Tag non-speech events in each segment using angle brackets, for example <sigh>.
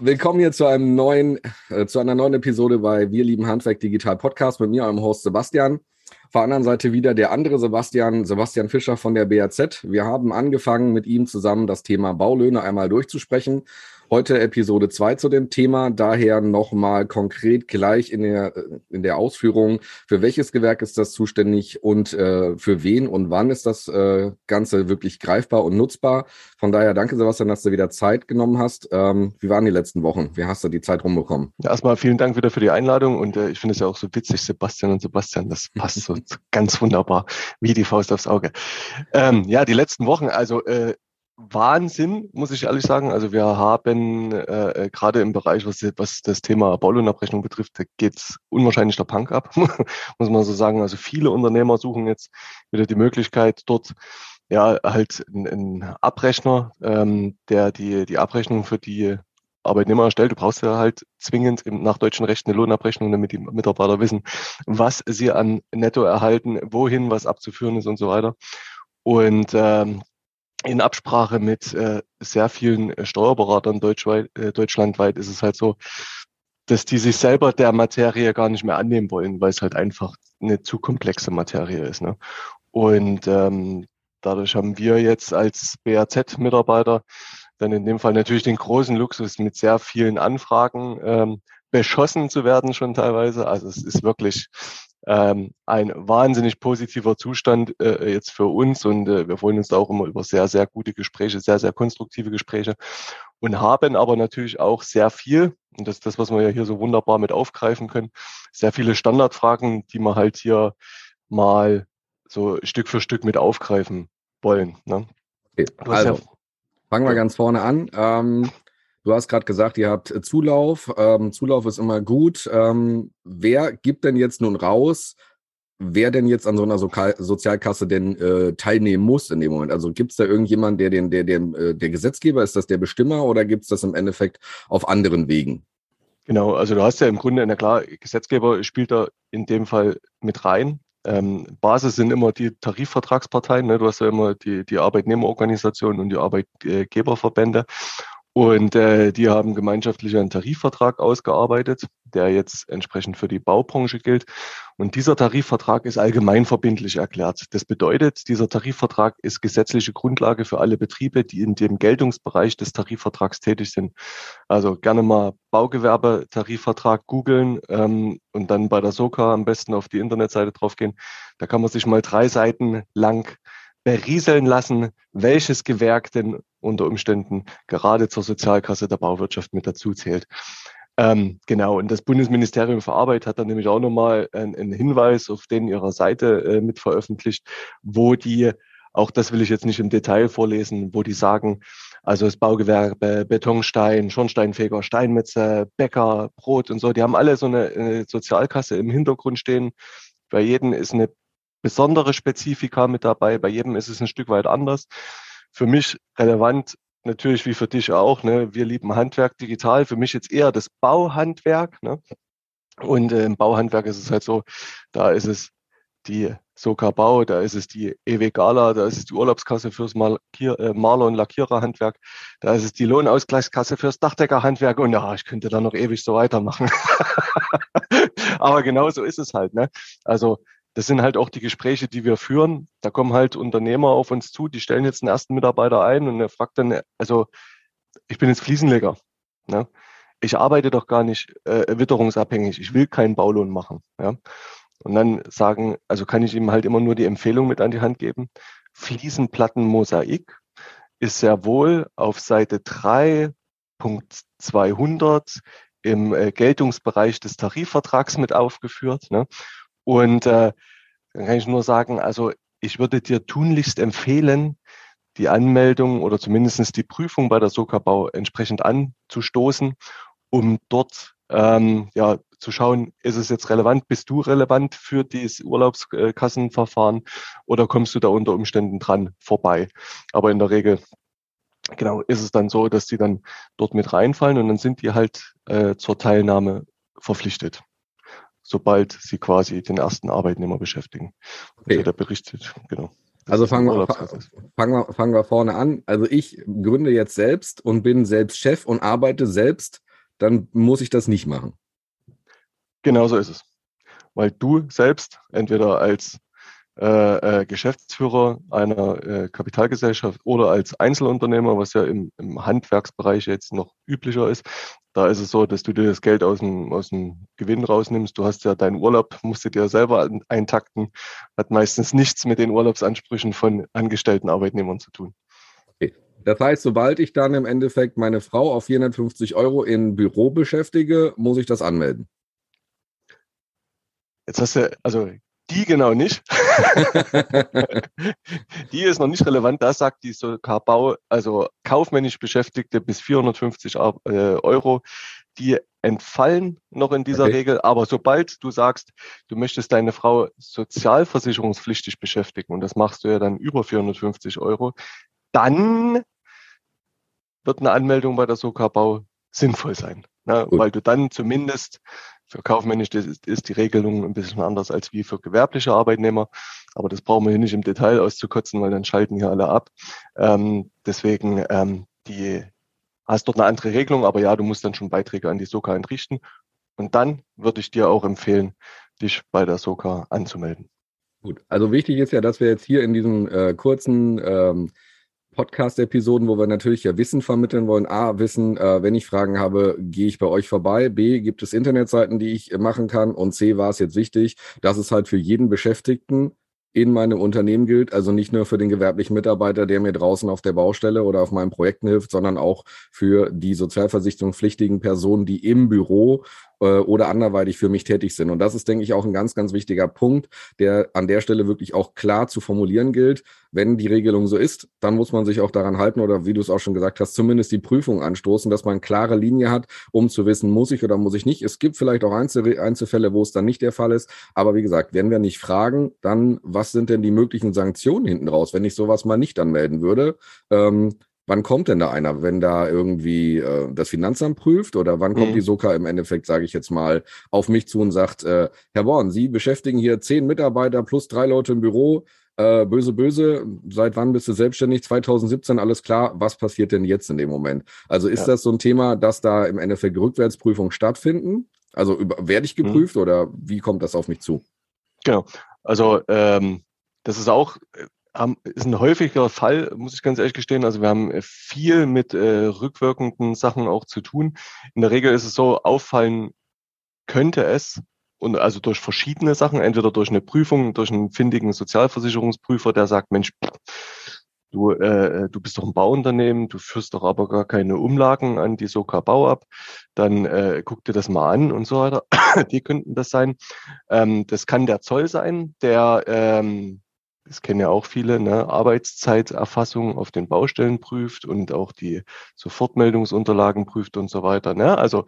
Willkommen hier zu einem neuen, äh, zu einer neuen Episode bei Wir lieben Handwerk Digital Podcast mit mir, eurem Host Sebastian. Auf der anderen Seite wieder der andere Sebastian, Sebastian Fischer von der BAZ. Wir haben angefangen, mit ihm zusammen das Thema Baulöhne einmal durchzusprechen Heute Episode 2 zu dem Thema, daher nochmal konkret gleich in der, in der Ausführung, für welches Gewerk ist das zuständig und äh, für wen und wann ist das äh, Ganze wirklich greifbar und nutzbar. Von daher danke Sebastian, dass du wieder Zeit genommen hast. Ähm, wie waren die letzten Wochen? Wie hast du die Zeit rumbekommen? Ja, erstmal vielen Dank wieder für die Einladung und äh, ich finde es ja auch so witzig, Sebastian und Sebastian, das <laughs> passt so ganz wunderbar wie die Faust aufs Auge. Ähm, ja, die letzten Wochen, also äh, Wahnsinn, muss ich ehrlich sagen. Also wir haben äh, äh gerade im Bereich, was, was das Thema Baulohnabrechnung betrifft, da geht's unwahrscheinlich der Punk ab, <laughs> muss man so sagen. Also viele Unternehmer suchen jetzt wieder die Möglichkeit, dort ja halt einen Abrechner, ähm, der die, die Abrechnung für die Arbeitnehmer erstellt. Du brauchst ja halt zwingend im, nach deutschen Recht eine Lohnabrechnung, damit die Mitarbeiter wissen, was sie an Netto erhalten, wohin was abzuführen ist und so weiter. Und ähm, in Absprache mit äh, sehr vielen äh, Steuerberatern deutschweit, äh, deutschlandweit ist es halt so, dass die sich selber der Materie gar nicht mehr annehmen wollen, weil es halt einfach eine zu komplexe Materie ist. Ne? Und ähm, dadurch haben wir jetzt als BAZ-Mitarbeiter dann in dem Fall natürlich den großen Luxus mit sehr vielen Anfragen ähm, beschossen zu werden schon teilweise. Also es ist wirklich ähm, ein wahnsinnig positiver Zustand äh, jetzt für uns und äh, wir freuen uns da auch immer über sehr, sehr gute Gespräche, sehr, sehr konstruktive Gespräche und haben aber natürlich auch sehr viel, und das ist das, was wir ja hier so wunderbar mit aufgreifen können, sehr viele Standardfragen, die wir halt hier mal so Stück für Stück mit aufgreifen wollen. Ne? Okay, also, ja, fangen wir ganz vorne an. Ähm, Du hast gerade gesagt, ihr habt äh, Zulauf. Ähm, Zulauf ist immer gut. Ähm, wer gibt denn jetzt nun raus, wer denn jetzt an so einer so Sozialkasse denn äh, teilnehmen muss in dem Moment? Also gibt es da irgendjemanden, der den, der, der, äh, der Gesetzgeber ist, das der Bestimmer oder gibt es das im Endeffekt auf anderen Wegen? Genau, also du hast ja im Grunde, na klar, Gesetzgeber spielt da in dem Fall mit rein. Ähm, Basis sind immer die Tarifvertragsparteien. Ne? Du hast ja immer die, die Arbeitnehmerorganisationen und die Arbeitgeberverbände. Und äh, die haben gemeinschaftlich einen Tarifvertrag ausgearbeitet, der jetzt entsprechend für die Baubranche gilt. Und dieser Tarifvertrag ist allgemein verbindlich erklärt. Das bedeutet, dieser Tarifvertrag ist gesetzliche Grundlage für alle Betriebe, die in dem Geltungsbereich des Tarifvertrags tätig sind. Also gerne mal Baugewerbetarifvertrag googeln ähm, und dann bei der SOKA am besten auf die Internetseite draufgehen. Da kann man sich mal drei Seiten lang berieseln lassen, welches Gewerk denn unter Umständen gerade zur Sozialkasse der Bauwirtschaft mit dazu zählt. Ähm, genau, und das Bundesministerium für Arbeit hat dann nämlich auch nochmal einen, Hinweis auf den ihrer Seite äh, mit veröffentlicht, wo die, auch das will ich jetzt nicht im Detail vorlesen, wo die sagen, also das Baugewerbe, Betonstein, Schornsteinfeger, Steinmetze, Bäcker, Brot und so, die haben alle so eine, eine Sozialkasse im Hintergrund stehen. Bei jedem ist eine besondere Spezifika mit dabei. Bei jedem ist es ein Stück weit anders. Für mich relevant natürlich wie für dich auch. Ne? Wir lieben Handwerk digital. Für mich jetzt eher das Bauhandwerk. Ne? Und äh, im Bauhandwerk ist es halt so, da ist es die Soka Bau, da ist es die EW Gala, da ist es die Urlaubskasse fürs Malkier, äh, Maler- und Lackiererhandwerk, da ist es die Lohnausgleichskasse fürs Dachdeckerhandwerk und ja, ich könnte da noch ewig so weitermachen. <laughs> Aber genau so ist es halt. Ne? Also das sind halt auch die Gespräche, die wir führen. Da kommen halt Unternehmer auf uns zu, die stellen jetzt einen ersten Mitarbeiter ein und er fragt dann, also ich bin jetzt Fliesenleger. Ne? Ich arbeite doch gar nicht äh, witterungsabhängig. Ich will keinen Baulohn machen. Ja? Und dann sagen, also kann ich ihm halt immer nur die Empfehlung mit an die Hand geben. Fliesenplattenmosaik ist sehr wohl auf Seite 3.200 im äh, Geltungsbereich des Tarifvertrags mit aufgeführt. Ne? Und äh, dann kann ich nur sagen, also ich würde dir tunlichst empfehlen, die Anmeldung oder zumindestens die Prüfung bei der Sokabau entsprechend anzustoßen, um dort ähm, ja, zu schauen, ist es jetzt relevant, bist du relevant für dieses Urlaubskassenverfahren oder kommst du da unter Umständen dran vorbei? Aber in der Regel genau ist es dann so, dass die dann dort mit reinfallen und dann sind die halt äh, zur Teilnahme verpflichtet sobald sie quasi den ersten Arbeitnehmer beschäftigen. Okay. Also der berichtet, genau. Also fangen wir, fangen, wir, fangen wir vorne an. Also ich gründe jetzt selbst und bin selbst Chef und arbeite selbst dann muss ich das nicht machen. Genau so ist es. Weil du selbst entweder als äh, äh, Geschäftsführer einer äh, Kapitalgesellschaft oder als Einzelunternehmer, was ja im, im Handwerksbereich jetzt noch üblicher ist, da ist es so, dass du dir das Geld aus dem, aus dem Gewinn rausnimmst. Du hast ja deinen Urlaub, musst du dir selber eintakten, hat meistens nichts mit den Urlaubsansprüchen von angestellten Arbeitnehmern zu tun. Okay. Das heißt, sobald ich dann im Endeffekt meine Frau auf 450 Euro in Büro beschäftige, muss ich das anmelden. Jetzt hast du, also die genau nicht. <laughs> die ist noch nicht relevant. Da sagt die sogar Bau, also kaufmännisch Beschäftigte bis 450 äh, Euro, die entfallen noch in dieser okay. Regel. Aber sobald du sagst, du möchtest deine Frau sozialversicherungspflichtig beschäftigen und das machst du ja dann über 450 Euro, dann wird eine Anmeldung bei der Sokabau sinnvoll sein. Ne? Weil du dann zumindest für kaufmännisch ist, ist die Regelung ein bisschen anders als wie für gewerbliche Arbeitnehmer. Aber das brauchen wir hier nicht im Detail auszukotzen, weil dann schalten hier alle ab. Ähm, deswegen, ähm, die hast dort eine andere Regelung, aber ja, du musst dann schon Beiträge an die Soka entrichten. Und dann würde ich dir auch empfehlen, dich bei der Soka anzumelden. Gut, also wichtig ist ja, dass wir jetzt hier in diesem äh, kurzen ähm, Podcast-Episoden, wo wir natürlich ja Wissen vermitteln wollen. A, Wissen, äh, wenn ich Fragen habe, gehe ich bei euch vorbei. B, gibt es Internetseiten, die ich machen kann. Und C, war es jetzt wichtig, dass es halt für jeden Beschäftigten in meinem Unternehmen gilt. Also nicht nur für den gewerblichen Mitarbeiter, der mir draußen auf der Baustelle oder auf meinen Projekten hilft, sondern auch für die sozialversicherungspflichtigen Personen, die im Büro oder anderweitig für mich tätig sind. Und das ist, denke ich, auch ein ganz, ganz wichtiger Punkt, der an der Stelle wirklich auch klar zu formulieren gilt. Wenn die Regelung so ist, dann muss man sich auch daran halten oder wie du es auch schon gesagt hast, zumindest die Prüfung anstoßen, dass man klare Linie hat, um zu wissen, muss ich oder muss ich nicht. Es gibt vielleicht auch Einzel Einzelfälle, wo es dann nicht der Fall ist. Aber wie gesagt, wenn wir nicht fragen, dann was sind denn die möglichen Sanktionen hinten raus, wenn ich sowas mal nicht anmelden würde? Ähm, wann kommt denn da einer, wenn da irgendwie äh, das Finanzamt prüft oder wann kommt mhm. die Soka im Endeffekt, sage ich jetzt mal, auf mich zu und sagt, äh, Herr Born, Sie beschäftigen hier zehn Mitarbeiter plus drei Leute im Büro, äh, böse, böse, seit wann bist du selbstständig? 2017, alles klar, was passiert denn jetzt in dem Moment? Also ist ja. das so ein Thema, dass da im Endeffekt Rückwärtsprüfungen stattfinden? Also über, werde ich mhm. geprüft mhm. oder wie kommt das auf mich zu? Genau, also ähm, das ist auch äh, ist ein häufiger Fall, muss ich ganz ehrlich gestehen. Also wir haben viel mit äh, rückwirkenden Sachen auch zu tun. In der Regel ist es so, auffallen könnte es, und also durch verschiedene Sachen, entweder durch eine Prüfung, durch einen findigen Sozialversicherungsprüfer, der sagt, Mensch, du, äh, du bist doch ein Bauunternehmen, du führst doch aber gar keine Umlagen an die Soka Bau ab, dann äh, guck dir das mal an und so weiter. <coughs> die könnten das sein. Ähm, das kann der Zoll sein, der ähm, das kennen ja auch viele, ne, Arbeitszeiterfassung auf den Baustellen prüft und auch die Sofortmeldungsunterlagen prüft und so weiter. Ne? Also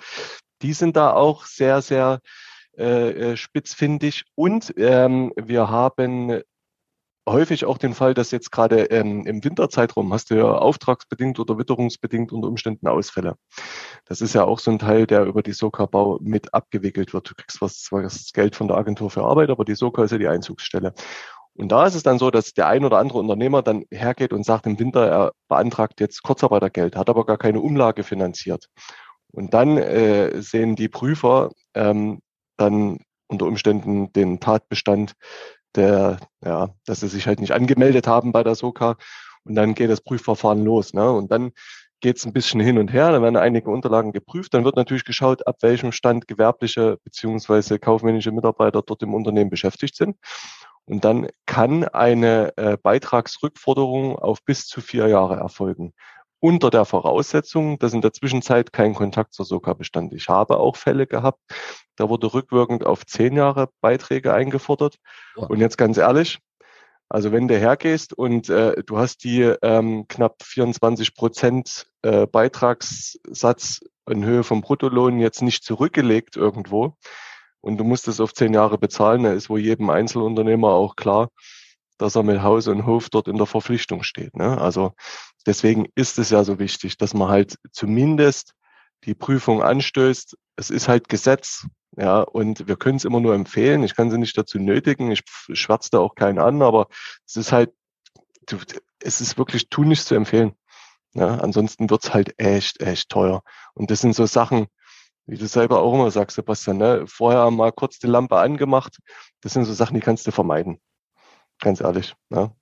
die sind da auch sehr, sehr äh, äh spitzfindig. Und ähm, wir haben häufig auch den Fall, dass jetzt gerade ähm, im Winterzeitraum hast du ja auftragsbedingt oder witterungsbedingt unter Umständen Ausfälle. Das ist ja auch so ein Teil, der über die Soka-Bau mit abgewickelt wird. Du kriegst zwar das Geld von der Agentur für Arbeit, aber die Soka ist ja die Einzugsstelle. Und da ist es dann so, dass der ein oder andere Unternehmer dann hergeht und sagt im Winter, er beantragt jetzt Kurzarbeitergeld, hat aber gar keine Umlage finanziert. Und dann äh, sehen die Prüfer ähm, dann unter Umständen den Tatbestand, der, ja, dass sie sich halt nicht angemeldet haben bei der SOKA. Und dann geht das Prüfverfahren los. Ne? Und dann geht es ein bisschen hin und her, dann werden einige Unterlagen geprüft, dann wird natürlich geschaut, ab welchem Stand gewerbliche beziehungsweise kaufmännische Mitarbeiter dort im Unternehmen beschäftigt sind. Und dann kann eine äh, Beitragsrückforderung auf bis zu vier Jahre erfolgen. Unter der Voraussetzung, dass in der Zwischenzeit kein Kontakt zur SOKA bestand. Ich habe auch Fälle gehabt, da wurde rückwirkend auf zehn Jahre Beiträge eingefordert. Ja. Und jetzt ganz ehrlich, also wenn du hergehst und äh, du hast die ähm, knapp 24 Prozent äh, Beitragssatz in Höhe vom Bruttolohn jetzt nicht zurückgelegt irgendwo, und du musst es auf zehn Jahre bezahlen, da ist wohl jedem Einzelunternehmer auch klar, dass er mit Haus und Hof dort in der Verpflichtung steht. Ne? Also deswegen ist es ja so wichtig, dass man halt zumindest die Prüfung anstößt. Es ist halt Gesetz, ja, und wir können es immer nur empfehlen. Ich kann sie nicht dazu nötigen. Ich schwärze da auch keinen an, aber es ist halt, es ist wirklich tunlichst zu empfehlen. Ja, ansonsten wird's halt echt, echt teuer. Und das sind so Sachen, wie du selber auch immer sagst, Sebastian, ne? vorher mal kurz die Lampe angemacht. Das sind so Sachen, die kannst du vermeiden. Ganz ehrlich. Ne?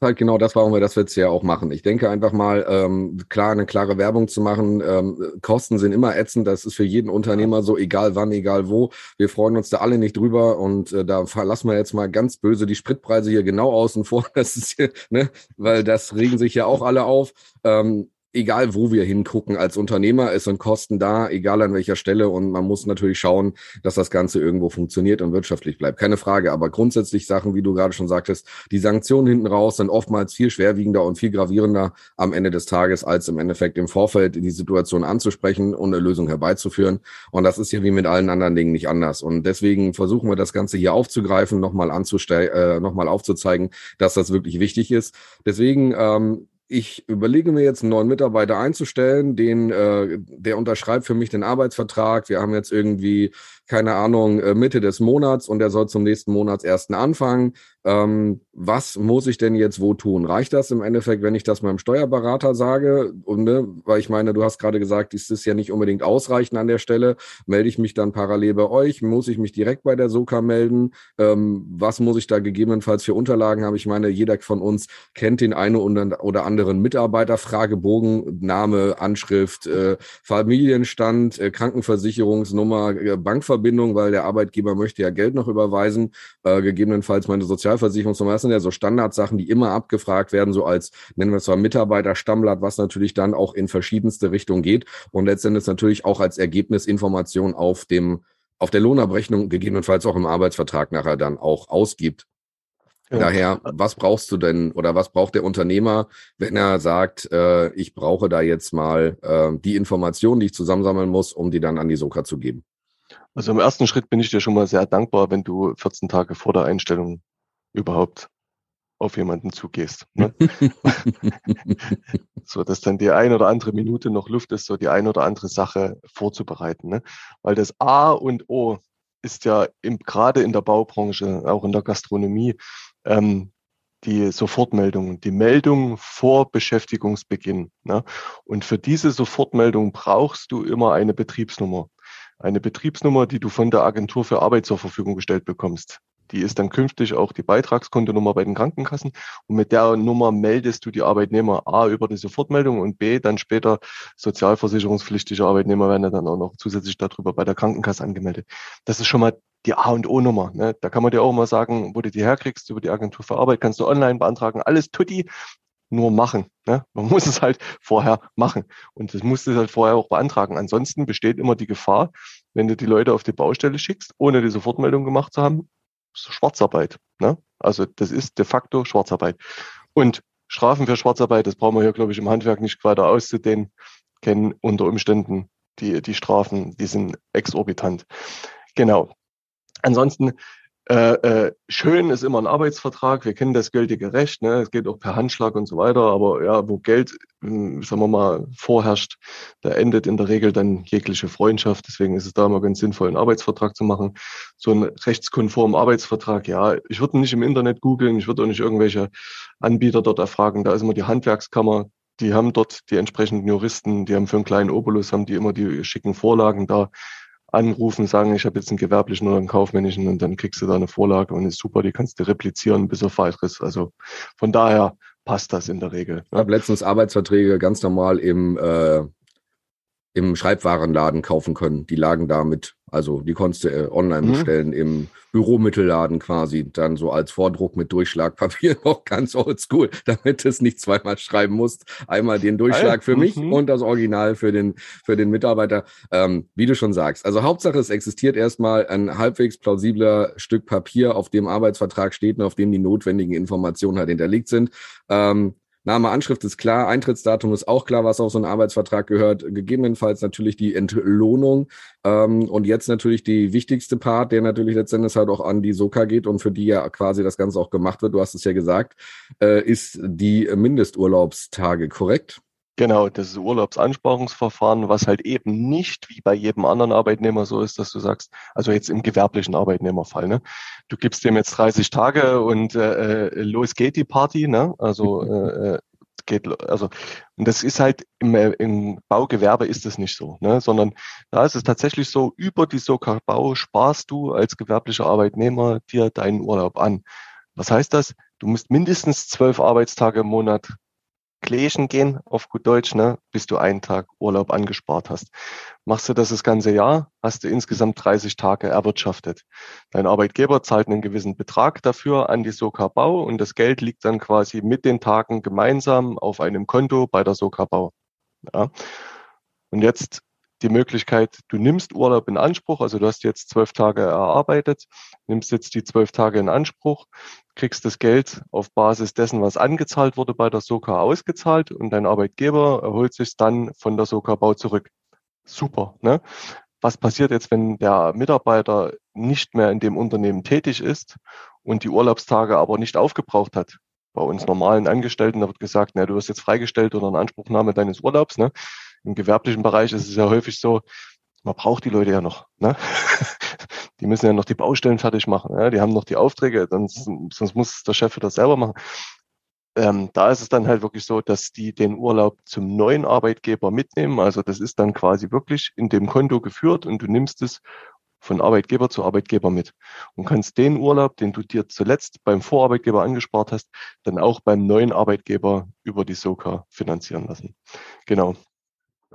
halt genau das, warum wir das jetzt ja auch machen. Ich denke einfach mal, ähm, klar, eine klare Werbung zu machen. Ähm, Kosten sind immer ätzend. Das ist für jeden Unternehmer so, egal wann, egal wo. Wir freuen uns da alle nicht drüber und äh, da verlassen wir jetzt mal ganz böse die Spritpreise hier genau außen vor. <laughs> Das ist hier, ne, weil das regen sich ja auch alle auf. Ähm, egal wo wir hingucken als Unternehmer, es sind Kosten da, egal an welcher Stelle. Und man muss natürlich schauen, dass das Ganze irgendwo funktioniert und wirtschaftlich bleibt. Keine Frage. Aber grundsätzlich Sachen, wie du gerade schon sagtest, die Sanktionen hinten raus sind oftmals viel schwerwiegender und viel gravierender am Ende des Tages, als im Endeffekt im Vorfeld die Situation anzusprechen und eine Lösung herbeizuführen. Und das ist ja wie mit allen anderen Dingen nicht anders. Und deswegen versuchen wir das Ganze hier aufzugreifen, nochmal anzustellen, äh, nochmal aufzuzeigen, dass das wirklich wichtig ist. Deswegen ähm, ich überlege mir jetzt einen neuen Mitarbeiter einzustellen, den, äh, der unterschreibt für mich den Arbeitsvertrag. Wir haben jetzt irgendwie keine Ahnung, äh, Mitte des Monats und er soll zum nächsten Monatsersten anfangen. Ähm, was muss ich denn jetzt wo tun? Reicht das im Endeffekt, wenn ich das meinem Steuerberater sage? Und, ne, weil ich meine, du hast gerade gesagt, ist ja nicht unbedingt ausreichend an der Stelle. Melde ich mich dann parallel bei euch? Muss ich mich direkt bei der SOKA melden? Ähm, was muss ich da gegebenenfalls für Unterlagen haben? Ich meine, jeder von uns kennt den einen oder anderen Mitarbeiter, Fragebogen, Name, Anschrift, äh, Familienstand, äh, Krankenversicherungsnummer, äh, Bankverbindung Bankverbindung, weil der Arbeitgeber möchte ja Geld noch überweisen, äh, gegebenenfalls meine Sozialversicherungsnummer. Das sind ja so Standardsachen, die immer abgefragt werden, so als, nennen wir es mal Mitarbeiterstammblatt, was natürlich dann auch in verschiedenste Richtungen geht und letztendlich natürlich auch als Ergebnis Information auf dem auf der Lohnabrechnung gegebenenfalls auch im Arbeitsvertrag nachher dann auch ausgibt. Ja. Daher, was brauchst du denn oder was braucht der Unternehmer, wenn er sagt, äh, ich brauche da jetzt mal äh, die Informationen, die ich zusammensammeln muss, um die dann an die Soka zu geben? Also im ersten Schritt bin ich dir schon mal sehr dankbar, wenn du 14 Tage vor der Einstellung überhaupt auf jemanden zugehst. Ne? <laughs> so, dass dann die ein oder andere Minute noch Luft ist, so die ein oder andere Sache vorzubereiten. Ne? Weil das A und O ist ja im, gerade in der Baubranche, auch in der Gastronomie, ähm, die Sofortmeldung, die Meldung vor Beschäftigungsbeginn. Ne? Und für diese Sofortmeldung brauchst du immer eine Betriebsnummer eine Betriebsnummer, die du von der Agentur für Arbeit zur Verfügung gestellt bekommst. Die ist dann künftig auch die Beitragskontonummer bei den Krankenkassen. Und mit der Nummer meldest du die Arbeitnehmer A über die Sofortmeldung und B dann später sozialversicherungspflichtige Arbeitnehmer werden dann auch noch zusätzlich darüber bei der Krankenkasse angemeldet. Das ist schon mal die A und O Nummer. Ne? Da kann man dir auch mal sagen, wo du die herkriegst über die Agentur für Arbeit, kannst du online beantragen. Alles tutti nur machen. Ne? Man muss es halt vorher machen. Und das musst du halt vorher auch beantragen. Ansonsten besteht immer die Gefahr, wenn du die Leute auf die Baustelle schickst, ohne die Sofortmeldung gemacht zu haben, Schwarzarbeit. Ne? Also das ist de facto Schwarzarbeit. Und Strafen für Schwarzarbeit, das brauchen wir hier, glaube ich, im Handwerk nicht weiter auszudehnen, kennen unter Umständen die, die Strafen, die sind exorbitant. Genau. Ansonsten äh, äh, schön ist immer ein Arbeitsvertrag. Wir kennen das gültige Recht. Ne? Es geht auch per Handschlag und so weiter. Aber ja, wo Geld, äh, sagen wir mal, vorherrscht, da endet in der Regel dann jegliche Freundschaft. Deswegen ist es da immer ganz sinnvoll, einen Arbeitsvertrag zu machen. So einen rechtskonformen Arbeitsvertrag, ja, ich würde nicht im Internet googeln. Ich würde auch nicht irgendwelche Anbieter dort erfragen. Da ist immer die Handwerkskammer. Die haben dort die entsprechenden Juristen, die haben für einen kleinen Obolus, haben die immer die schicken Vorlagen da anrufen, sagen, ich habe jetzt einen gewerblichen oder einen kaufmännischen und dann kriegst du da eine Vorlage und ist super, die kannst du replizieren bis auf weiteres. Also von daher passt das in der Regel. Ich habe letztens Arbeitsverträge ganz normal im, äh, im Schreibwarenladen kaufen können. Die lagen da mit also die konntest du äh, online mhm. bestellen im Büromittelladen quasi, dann so als Vordruck mit Durchschlagpapier <laughs> noch ganz oldschool, damit du es nicht zweimal schreiben musst. Einmal den Durchschlag für mich mhm. und das Original für den, für den Mitarbeiter. Ähm, wie du schon sagst. Also Hauptsache, es existiert erstmal ein halbwegs plausibler Stück Papier, auf dem Arbeitsvertrag steht und auf dem die notwendigen Informationen halt hinterlegt sind. Ähm, Name, Anschrift ist klar, Eintrittsdatum ist auch klar, was auf so einen Arbeitsvertrag gehört. Gegebenenfalls natürlich die Entlohnung ähm, und jetzt natürlich die wichtigste Part, der natürlich letztendlich halt auch an die Soka geht und für die ja quasi das Ganze auch gemacht wird, du hast es ja gesagt, äh, ist die Mindesturlaubstage, korrekt? Genau, das ist Urlaubsansparungsverfahren, was halt eben nicht wie bei jedem anderen Arbeitnehmer so ist, dass du sagst, also jetzt im gewerblichen Arbeitnehmerfall, ne? Du gibst dem jetzt 30 Tage und äh, äh, los geht die Party, ne? Also <laughs> äh, äh geht, also, und das ist halt im, äh, im Baugewerbe ist es nicht so, ne, sondern da ist es tatsächlich so, über die Soka Bau sparst du als gewerblicher Arbeitnehmer dir deinen Urlaub an. Was heißt das? Du musst mindestens zwölf Arbeitstage im Monat Kläschen gehen, auf gut Deutsch, ne, bis du einen Tag Urlaub angespart hast. Machst du das das ganze Jahr, hast du insgesamt 30 Tage erwirtschaftet. Dein Arbeitgeber zahlt einen gewissen Betrag dafür an die Soka Bau und das Geld liegt dann quasi mit den Tagen gemeinsam auf einem Konto bei der Soka Bau. Ja. Und jetzt die Möglichkeit, du nimmst Urlaub in Anspruch, also du hast jetzt zwölf Tage erarbeitet, nimmst jetzt die zwölf Tage in Anspruch, kriegst das Geld auf Basis dessen, was angezahlt wurde bei der Soka ausgezahlt und dein Arbeitgeber erholt sich dann von der Soka Bau zurück. Super. Ne? Was passiert jetzt, wenn der Mitarbeiter nicht mehr in dem Unternehmen tätig ist und die Urlaubstage aber nicht aufgebraucht hat? Bei uns normalen Angestellten, da wird gesagt, na, du wirst jetzt freigestellt oder eine Anspruchnahme deines Urlaubs. Ne? Im gewerblichen Bereich ist es ja häufig so, man braucht die Leute ja noch. Ne? <laughs> Die müssen ja noch die Baustellen fertig machen. Ja? Die haben noch die Aufträge, sonst, sonst muss der Chef das selber machen. Ähm, da ist es dann halt wirklich so, dass die den Urlaub zum neuen Arbeitgeber mitnehmen. Also das ist dann quasi wirklich in dem Konto geführt und du nimmst es von Arbeitgeber zu Arbeitgeber mit und kannst den Urlaub, den du dir zuletzt beim Vorarbeitgeber angespart hast, dann auch beim neuen Arbeitgeber über die SOKA finanzieren lassen. Genau.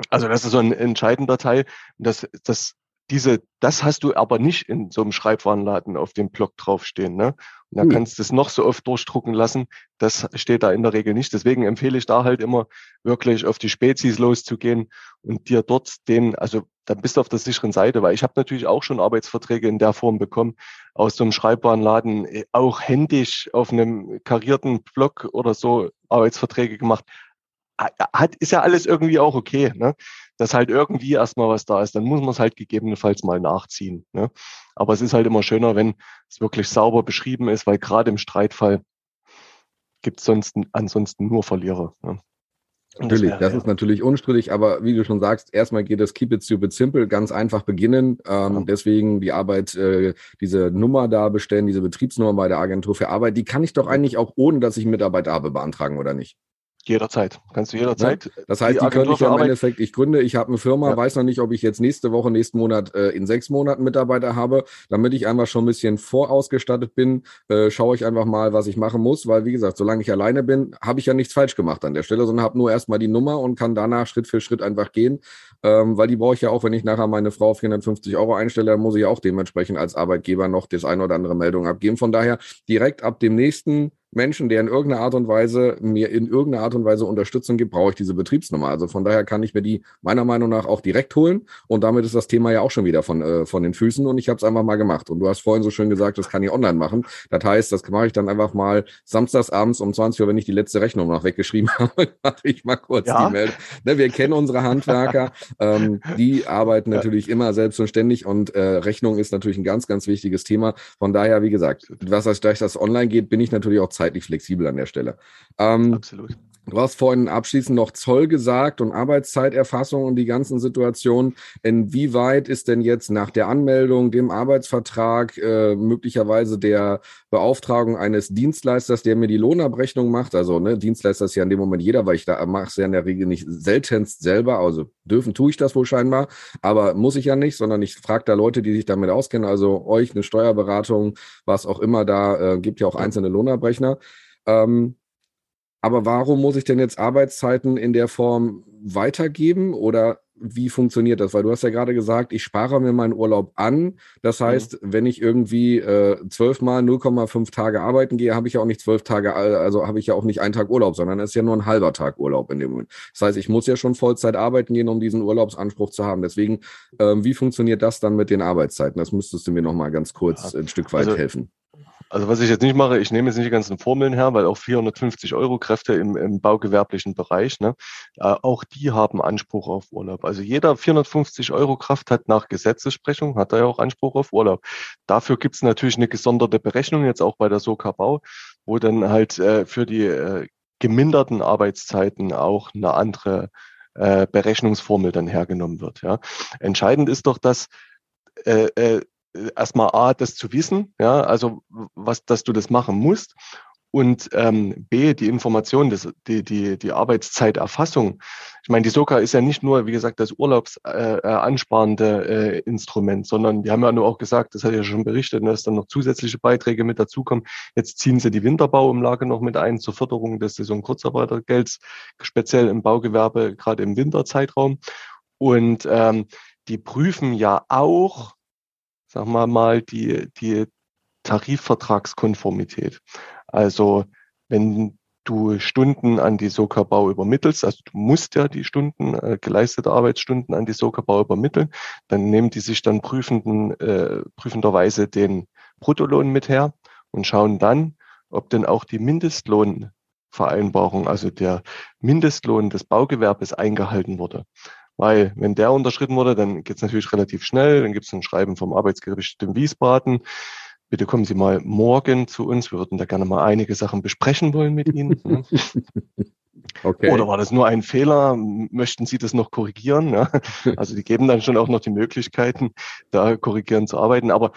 Also das ist so ein entscheidender Teil. Das, das, diese, das hast du aber nicht in so einem Schreibwarenladen auf dem Block draufstehen. Ne? Und da hm. kannst du es noch so oft durchdrucken lassen. Das steht da in der Regel nicht. Deswegen empfehle ich da halt immer wirklich auf die Spezies loszugehen und dir dort den, also dann bist du auf der sicheren Seite, weil ich habe natürlich auch schon Arbeitsverträge in der Form bekommen, aus so einem Schreibwarenladen, äh, auch händisch auf einem karierten Block oder so Arbeitsverträge gemacht hat, ist ja alles irgendwie auch okay, ne? dass halt irgendwie erstmal was da ist. Dann muss man es halt gegebenenfalls mal nachziehen. Ne? Aber es ist halt immer schöner, wenn es wirklich sauber beschrieben ist, weil gerade im Streitfall gibt es sonst ansonsten nur Verlierer. Ne? Natürlich, das, das ist natürlich unstrittig, aber wie du schon sagst, erstmal geht es keep it stupid simple, ganz einfach beginnen. Ähm, ja. Deswegen die Arbeit, äh, diese Nummer da bestellen, diese Betriebsnummer bei der Agentur für Arbeit, die kann ich doch eigentlich auch ohne, dass ich Mitarbeiter habe, beantragen, oder nicht? Jederzeit. Kannst du jederzeit. Ja, das heißt, die, die könnte ich ja im Endeffekt, ich gründe, ich habe eine Firma, ja. weiß noch nicht, ob ich jetzt nächste Woche, nächsten Monat äh, in sechs Monaten Mitarbeiter habe. Damit ich einfach schon ein bisschen vorausgestattet bin, äh, schaue ich einfach mal, was ich machen muss, weil wie gesagt, solange ich alleine bin, habe ich ja nichts falsch gemacht an der Stelle, sondern habe nur erstmal die Nummer und kann danach Schritt für Schritt einfach gehen. Ähm, weil die brauche ich ja auch, wenn ich nachher meine Frau 450 Euro einstelle, dann muss ich auch dementsprechend als Arbeitgeber noch das eine oder andere Meldung abgeben. Von daher direkt ab dem nächsten Menschen, der in irgendeiner Art und Weise mir in irgendeiner Art und Weise Unterstützung gibt, brauche ich diese Betriebsnummer. Also von daher kann ich mir die meiner Meinung nach auch direkt holen und damit ist das Thema ja auch schon wieder von, äh, von den Füßen und ich habe es einfach mal gemacht. Und du hast vorhin so schön gesagt, das kann ich online machen. Das heißt, das mache ich dann einfach mal samstags abends um 20 Uhr, wenn ich die letzte Rechnung noch weggeschrieben <laughs> habe, mache ich mal kurz ja? die Meldung. Ne, wir kennen unsere Handwerker, ähm, die arbeiten natürlich ja. immer selbstständig und äh, Rechnung ist natürlich ein ganz, ganz wichtiges Thema. Von daher, wie gesagt, was das, durch das online geht, bin ich natürlich auch zeitlich flexibel an der Stelle. Ähm, Absolut. Du hast vorhin abschließend noch Zoll gesagt und Arbeitszeiterfassung und die ganzen Situationen. Inwieweit ist denn jetzt nach der Anmeldung, dem Arbeitsvertrag, äh, möglicherweise der Beauftragung eines Dienstleisters, der mir die Lohnabrechnung macht? Also ne, Dienstleister ist ja in dem Moment jeder, weil ich da mache es ja in der Regel nicht seltenst selber. Also dürfen tue ich das wohl scheinbar, aber muss ich ja nicht, sondern ich frage da Leute, die sich damit auskennen. Also euch eine Steuerberatung, was auch immer da äh, gibt ja auch einzelne Lohnabrechner. Ähm, aber warum muss ich denn jetzt Arbeitszeiten in der Form weitergeben oder wie funktioniert das? Weil du hast ja gerade gesagt, ich spare mir meinen Urlaub an. Das mhm. heißt, mhm. wenn ich irgendwie äh, zwölf äh, mal 0,5 Tage arbeiten gehe, habe ich ja auch nicht zwölf Tage, also habe ich ja auch nicht einen Tag Urlaub, sondern es ist ja nur ein halber Tag Urlaub in dem Moment. Das heißt, ich muss ja schon Vollzeit arbeiten gehen, um diesen Urlaubsanspruch zu haben. Deswegen, ähm, wie funktioniert das dann mit den Arbeitszeiten? Das müsstest du mir noch mal ganz kurz ja. ein Stück weit also, helfen. Also was ich jetzt nicht mache, ich nehme jetzt nicht die ganzen Formeln her, weil auch 450 Euro Kräfte im, im baugewerblichen Bereich, ne, äh, auch die haben Anspruch auf Urlaub. Also jeder 450 Euro Kraft hat nach Gesetzessprechung, hat er ja auch Anspruch auf Urlaub. Dafür gibt es natürlich eine gesonderte Berechnung, jetzt auch bei der SOKA Bau, wo dann halt äh, für die äh, geminderten Arbeitszeiten auch eine andere äh, Berechnungsformel dann hergenommen wird. Ja. Entscheidend ist doch, dass äh, äh, erstmal A, das zu wissen, ja, also was, dass du das machen musst und ähm, B, die Information, das, die, die, die Arbeitszeiterfassung. Ich meine, die SOKA ist ja nicht nur, wie gesagt, das urlaubsansparende äh, äh, Instrument, sondern die haben ja nur auch gesagt, das hat ja schon berichtet, ne, dass dann noch zusätzliche Beiträge mit dazukommen. Jetzt ziehen sie die Winterbauumlage noch mit ein zur Förderung des Saison-Kurzarbeitergelds, speziell im Baugewerbe, gerade im Winterzeitraum. Und ähm, die prüfen ja auch, sagen wir mal, die, die Tarifvertragskonformität. Also wenn du Stunden an die Soka-Bau übermittelst, also du musst ja die Stunden, äh, geleistete Arbeitsstunden an die Soka-Bau übermitteln, dann nehmen die sich dann prüfenden, äh, prüfenderweise den Bruttolohn mit her und schauen dann, ob denn auch die Mindestlohnvereinbarung, also der Mindestlohn des Baugewerbes eingehalten wurde. Weil wenn der unterschritten wurde, dann geht es natürlich relativ schnell, dann gibt es ein Schreiben vom Arbeitsgericht in Wiesbaden, bitte kommen Sie mal morgen zu uns. Wir würden da gerne mal einige Sachen besprechen wollen mit Ihnen. Ne? <laughs> Okay. Oder war das nur ein Fehler? Möchten Sie das noch korrigieren? Ja? <laughs> Also die geben dann schon auch noch die Möglichkeiten, da korrigierend zu arbeiten. Aber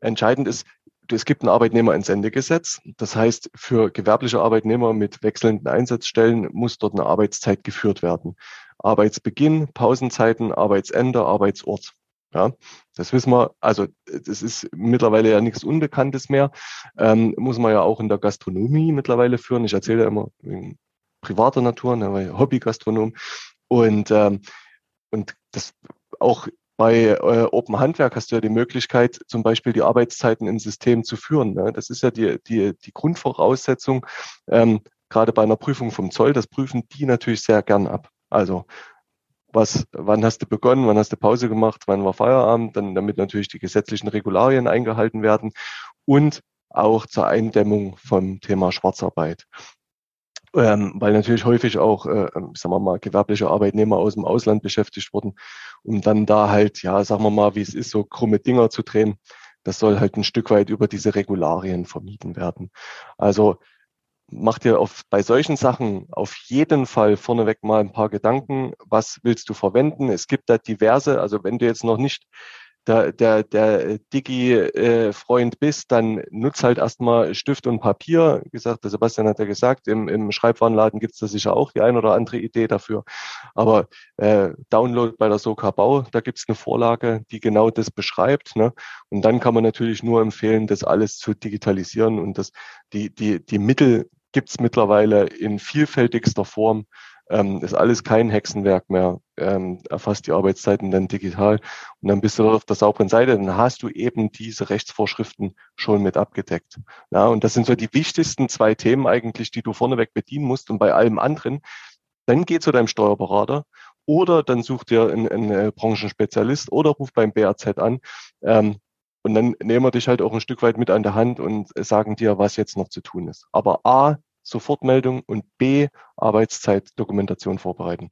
entscheidend ist, es gibt ein Arbeitnehmerentsendegesetz. Das heißt, für gewerbliche Arbeitnehmer mit wechselnden Einsatzstellen muss dort eine Arbeitszeit geführt werden. Arbeitsbeginn, Pausenzeiten, Arbeitsende, Arbeitsort. Ja, das wissen wir, also das ist mittlerweile ja nichts Unbekanntes mehr. Ähm, muss man ja auch in der Gastronomie mittlerweile führen. Ich erzähle ja immer privater Natur, ne, Hobbygastronom. Und, ähm, und das auch bei äh, Open Handwerk hast du ja die Möglichkeit, zum Beispiel die Arbeitszeiten im System zu führen. Ne? Das ist ja die, die, die Grundvoraussetzung, ähm, gerade bei einer Prüfung vom Zoll. Das prüfen die natürlich sehr gern ab. Also was, wann hast du begonnen, wann hast du Pause gemacht, wann war Feierabend, dann damit natürlich die gesetzlichen Regularien eingehalten werden und auch zur Eindämmung vom Thema Schwarzarbeit. Ähm, weil natürlich häufig auch, äh, ähm, sagen wir mal, gewerbliche Arbeitnehmer aus dem Ausland beschäftigt wurden, um dann da halt, ja, sagen wir mal, wie es ist, so krumme Dinger zu drehen. Das soll halt ein Stück weit über diese Regularien vermieden werden. Also mach dir auf, bei solchen Sachen auf jeden Fall vorneweg mal ein paar Gedanken. Was willst du verwenden? Es gibt da diverse, also wenn du jetzt noch nicht der, der, der Digi-Freund bist, dann nutz halt erstmal Stift und Papier. Wie gesagt, der Sebastian hat ja gesagt, im, im Schreibwarenladen gibt es da sicher auch die ein oder andere Idee dafür. Aber äh, Download bei der Soka Bau, da gibt es eine Vorlage, die genau das beschreibt. Ne? Und dann kann man natürlich nur empfehlen, das alles zu digitalisieren und das, die, die, die Mittel gibt es mittlerweile in vielfältigster Form. Ähm, ist alles kein Hexenwerk mehr, ähm, erfasst die Arbeitszeiten dann digital und dann bist du dort auf der sauberen Seite, dann hast du eben diese Rechtsvorschriften schon mit abgedeckt. Ja, und das sind so die wichtigsten zwei Themen eigentlich, die du vorneweg bedienen musst und bei allem anderen, dann geh zu deinem Steuerberater oder dann such dir einen, einen Branchenspezialist oder ruf beim BRZ an. Ähm, und dann nehmen wir dich halt auch ein Stück weit mit an der Hand und sagen dir, was jetzt noch zu tun ist. Aber A, Sofortmeldung und B, Arbeitszeitdokumentation vorbereiten.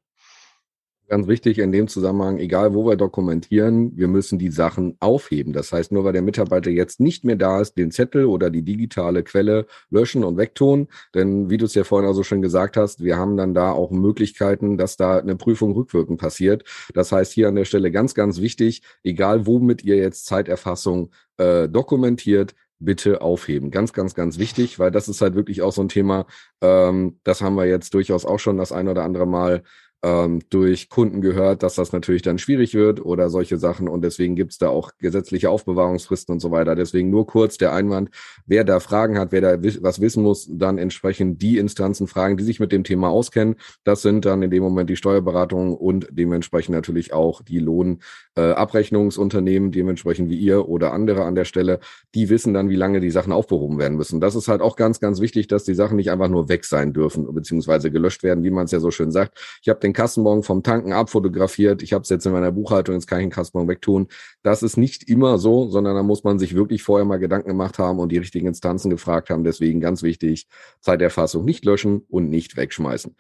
Ganz wichtig in dem Zusammenhang, egal wo wir dokumentieren, wir müssen die Sachen aufheben. Das heißt, nur weil der Mitarbeiter jetzt nicht mehr da ist, den Zettel oder die digitale Quelle löschen und wegtun. Denn wie du es ja vorhin auch so schön gesagt hast, wir haben dann da auch Möglichkeiten, dass da eine Prüfung rückwirkend passiert. Das heißt, hier an der Stelle ganz, ganz wichtig, egal womit ihr jetzt Zeiterfassung äh, dokumentiert, bitte aufheben. Ganz, ganz, ganz wichtig, weil das ist halt wirklich auch so ein Thema, ähm, das haben wir jetzt durchaus auch schon das ein oder andere Mal ähm, durch Kunden gehört, dass das natürlich dann schwierig wird oder solche Sachen. Und deswegen gibt es da auch gesetzliche Aufbewahrungsfristen und so weiter. Deswegen nur kurz der Einwand, wer da Fragen hat, wer da was wissen muss, dann entsprechend die Instanzen fragen, die sich mit dem Thema auskennen. Das sind dann in dem Moment die Steuerberatungen und dementsprechend natürlich auch die Lohnabrechnungsunternehmen, äh, dementsprechend wie ihr oder andere an der Stelle. Die wissen dann, wie lange die Sachen aufbehoben werden müssen. Das ist halt auch ganz, ganz wichtig, dass die Sachen nicht einfach nur weg sein dürfen, beziehungsweise gelöscht werden, wie man es ja so schön sagt. Ich habe den Kassenbon vom Tanken abfotografiert. Ich habe es jetzt in meiner Buchhaltung, jetzt kann ich den Kassenbon wegtun. Das ist nicht immer so, sondern da muss man sich wirklich vorher mal Gedanken gemacht haben und die richtigen Instanzen gefragt haben. Deswegen ganz wichtig, Zeiterfassung nicht löschen und nicht wegschmeißen.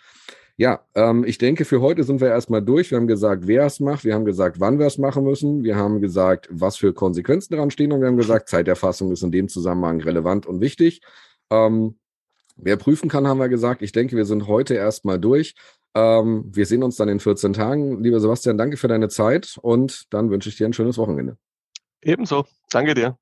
Ja, ähm, ich denke, für heute sind wir erstmal durch. Wir haben gesagt, wer es macht. Wir haben gesagt, wann wir es machen müssen. Wir haben gesagt, was für Konsequenzen daran stehen. Und wir haben gesagt, Zeiterfassung ist in dem Zusammenhang relevant und wichtig. Ähm, wer prüfen kann, haben wir gesagt. Ich denke, wir sind heute erstmal durch. Ähm, wir sehen uns dann in 14 Tagen. Lieber Sebastian, danke für deine Zeit und dann wünsche ich dir ein schönes Wochenende. Ebenso. Danke dir.